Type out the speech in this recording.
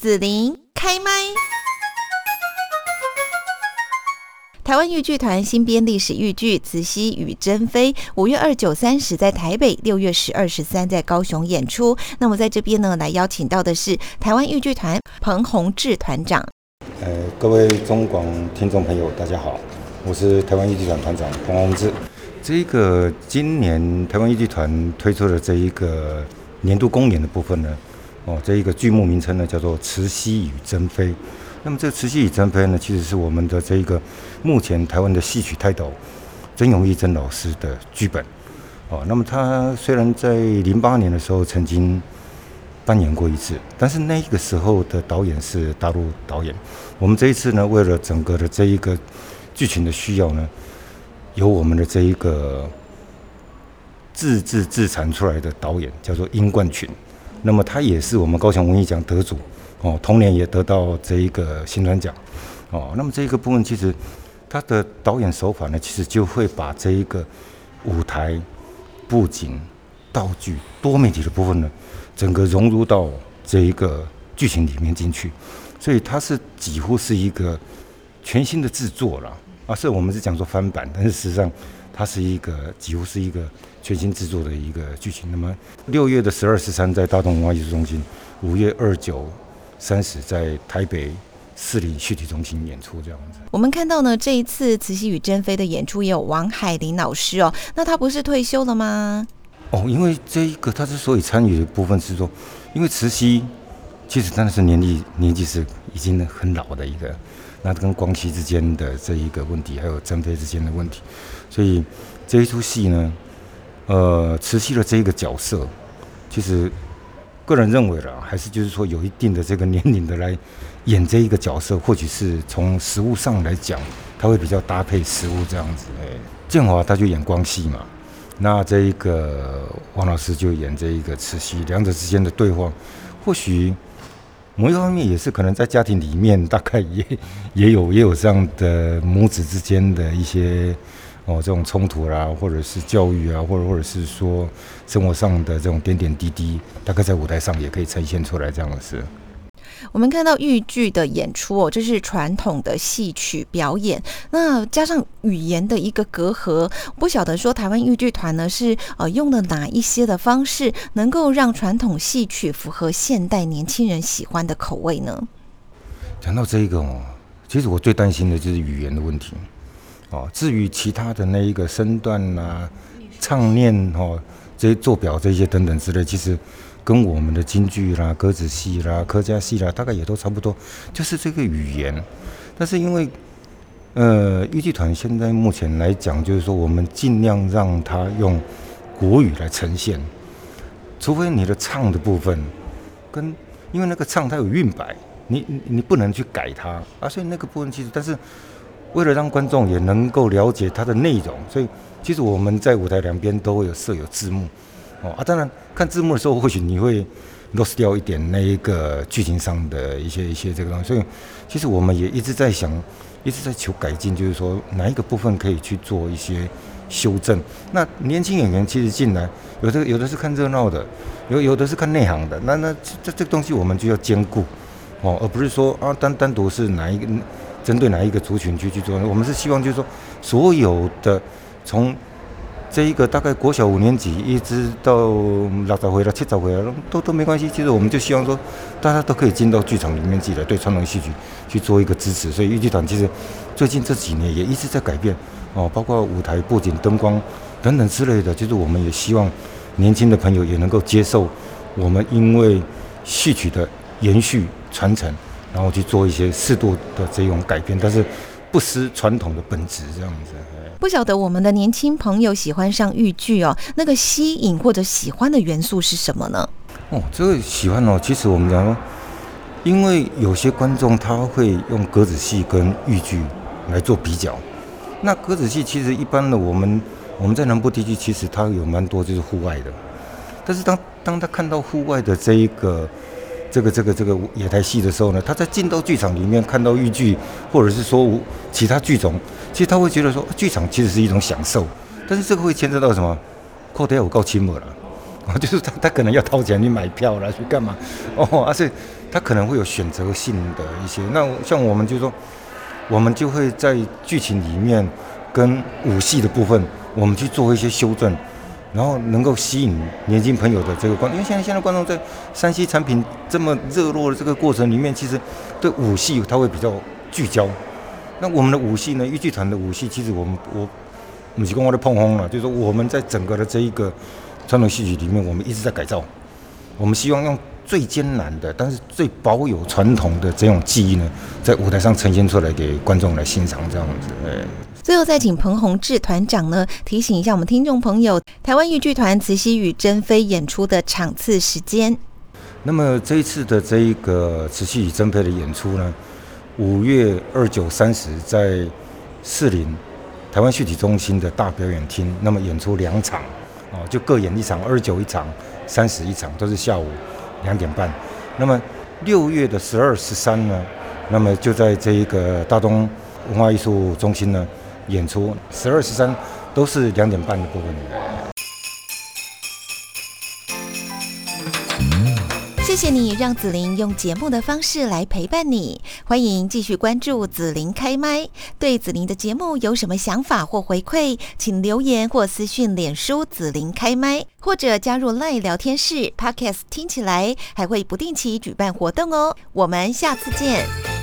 紫琳开麦。台湾豫剧团新编历史豫剧《慈禧与珍妃》，五月二九三十在台北，六月十二十三在高雄演出。那么在这边呢，来邀请到的是台湾豫剧团彭宏志团长。呃，各位中广听众朋友，大家好，我是台湾豫剧团团长彭宏志。这个今年台湾豫剧团推出的这一个年度公演的部分呢，哦，这一个剧目名称呢叫做《慈禧与珍妃》。那么这《慈禧与珍妃》呢，其实是我们的这一个目前台湾的戏曲泰斗曾永义曾老师的剧本。哦，那么他虽然在零八年的时候曾经扮演过一次，但是那个时候的导演是大陆导演。我们这一次呢，为了整个的这一个剧情的需要呢，由我们的这一个自制自产出来的导演叫做殷冠群。那么他也是我们高雄文艺奖得主。哦，同年也得到这一个新专奖，哦，那么这一个部分其实他的导演手法呢，其实就会把这一个舞台布景、道具多媒体的部分呢，整个融入到这一个剧情里面进去，所以它是几乎是一个全新的制作了啊，是我们是讲说翻版，但是实际上它是一个几乎是一个全新制作的一个剧情。那么六月的十二、十三在大东文化艺术中心，五月二九。三十在台北市里戏体中心演出这样子。我们看到呢，这一次《慈禧与珍妃》的演出也有王海林老师哦。那他不是退休了吗？哦，因为这一个他之所以参与的部分是说，因为慈禧其实真的是年纪年纪是已经很老的一个，那跟光熙之间的这一个问题，还有珍妃之间的问题，所以这一出戏呢，呃，慈禧的这一个角色其实。个人认为了，还是就是说有一定的这个年龄的来演这一个角色，或许是从实物上来讲，他会比较搭配实物这样子。哎，建华他就演光熙嘛，那这一个王老师就演这一个慈禧，两者之间的对话，或许某一方面也是可能在家庭里面，大概也 也有也有这样的母子之间的一些。哦，这种冲突啦，或者是教育啊，或者或者是说生活上的这种点点滴滴，大概在舞台上也可以呈现出来这样的事。我们看到豫剧的演出哦，这是传统的戏曲表演，那加上语言的一个隔阂，不晓得说台湾豫剧团呢是呃用了哪一些的方式，能够让传统戏曲符合现代年轻人喜欢的口味呢？讲到这个哦，其实我最担心的就是语言的问题。哦，至于其他的那一个身段啦、唱念哦，这些做表这些等等之类，其实跟我们的京剧啦、歌子戏啦、客家戏啦，大概也都差不多，就是这个语言。但是因为呃，豫剧团现在目前来讲，就是说我们尽量让它用国语来呈现，除非你的唱的部分跟因为那个唱它有韵白，你你不能去改它啊，所以那个部分其实但是。为了让观众也能够了解它的内容，所以其实我们在舞台两边都会有设有字幕，哦啊，当然看字幕的时候，或许你会 lost 掉一点那一个剧情上的一些一些这个东西，所以其实我们也一直在想，一直在求改进，就是说哪一个部分可以去做一些修正。那年轻演员其实进来，有的有的是看热闹的，有有的是看内行的，那那这这个东西我们就要兼顾，哦，而不是说啊单单独是哪一个。针对哪一个族群去去做？我们是希望就是说，所有的从这一个大概国小五年级一直到六十回了七十回了，都都没关系。其实我们就希望说，大家都可以进到剧场里面去的，对传统戏曲去做一个支持。所以豫剧团其实最近这几年也一直在改变哦，包括舞台布景、灯光等等之类的。就是我们也希望年轻的朋友也能够接受我们因为戏曲的延续传承。然后去做一些适度的这种改变，但是不失传统的本质，这样子。不晓得我们的年轻朋友喜欢上豫剧哦，那个吸引或者喜欢的元素是什么呢？哦，这个喜欢哦，其实我们讲说，因为有些观众他会用格子戏跟豫剧来做比较。那格子戏其实一般的，我们我们在南部地区其实它有蛮多就是户外的，但是当当他看到户外的这一个。这个这个这个野台戏的时候呢，他在进到剧场里面看到豫剧，或者是说其他剧种，其实他会觉得说，剧场其实是一种享受。但是这个会牵涉到什么？靠得有够亲密了，就是他他可能要掏钱去买票了，去干嘛？哦，而且他可能会有选择性的一些。那像我们就说，我们就会在剧情里面跟武戏的部分，我们去做一些修正，然后能够吸引年轻朋友的这个观，因为现在现在观众在山西产品这么热络的这个过程里面，其实对武戏他会比较聚焦。那我们的武戏呢？豫剧团的武戏，其实我们我，母鸡公我的碰轰了，就是说我们在整个的这一个传统戏曲里面，我们一直在改造。我们希望用最艰难的，但是最保有传统的这种技艺呢，在舞台上呈现出来给观众来欣赏，这样子。哎，最后再请彭宏志团长呢提醒一下我们听众朋友，台湾豫剧团慈禧与珍妃演出的场次时间。那么这一次的这一个慈禧与珍妃的演出呢？五月二九三十在士林台湾戏曲中心的大表演厅，那么演出两场，哦，就各演一场，二九一场，三十一场，都是下午两点半。那么六月的十二十三呢，那么就在这一个大东文化艺术中心呢演出，十二十三都是两点半的部分。谢谢你让子琳用节目的方式来陪伴你，欢迎继续关注子琳开麦。对子琳的节目有什么想法或回馈，请留言或私讯脸书子琳开麦，或者加入 LINE 聊天室。Podcast 听起来还会不定期举办活动哦，我们下次见。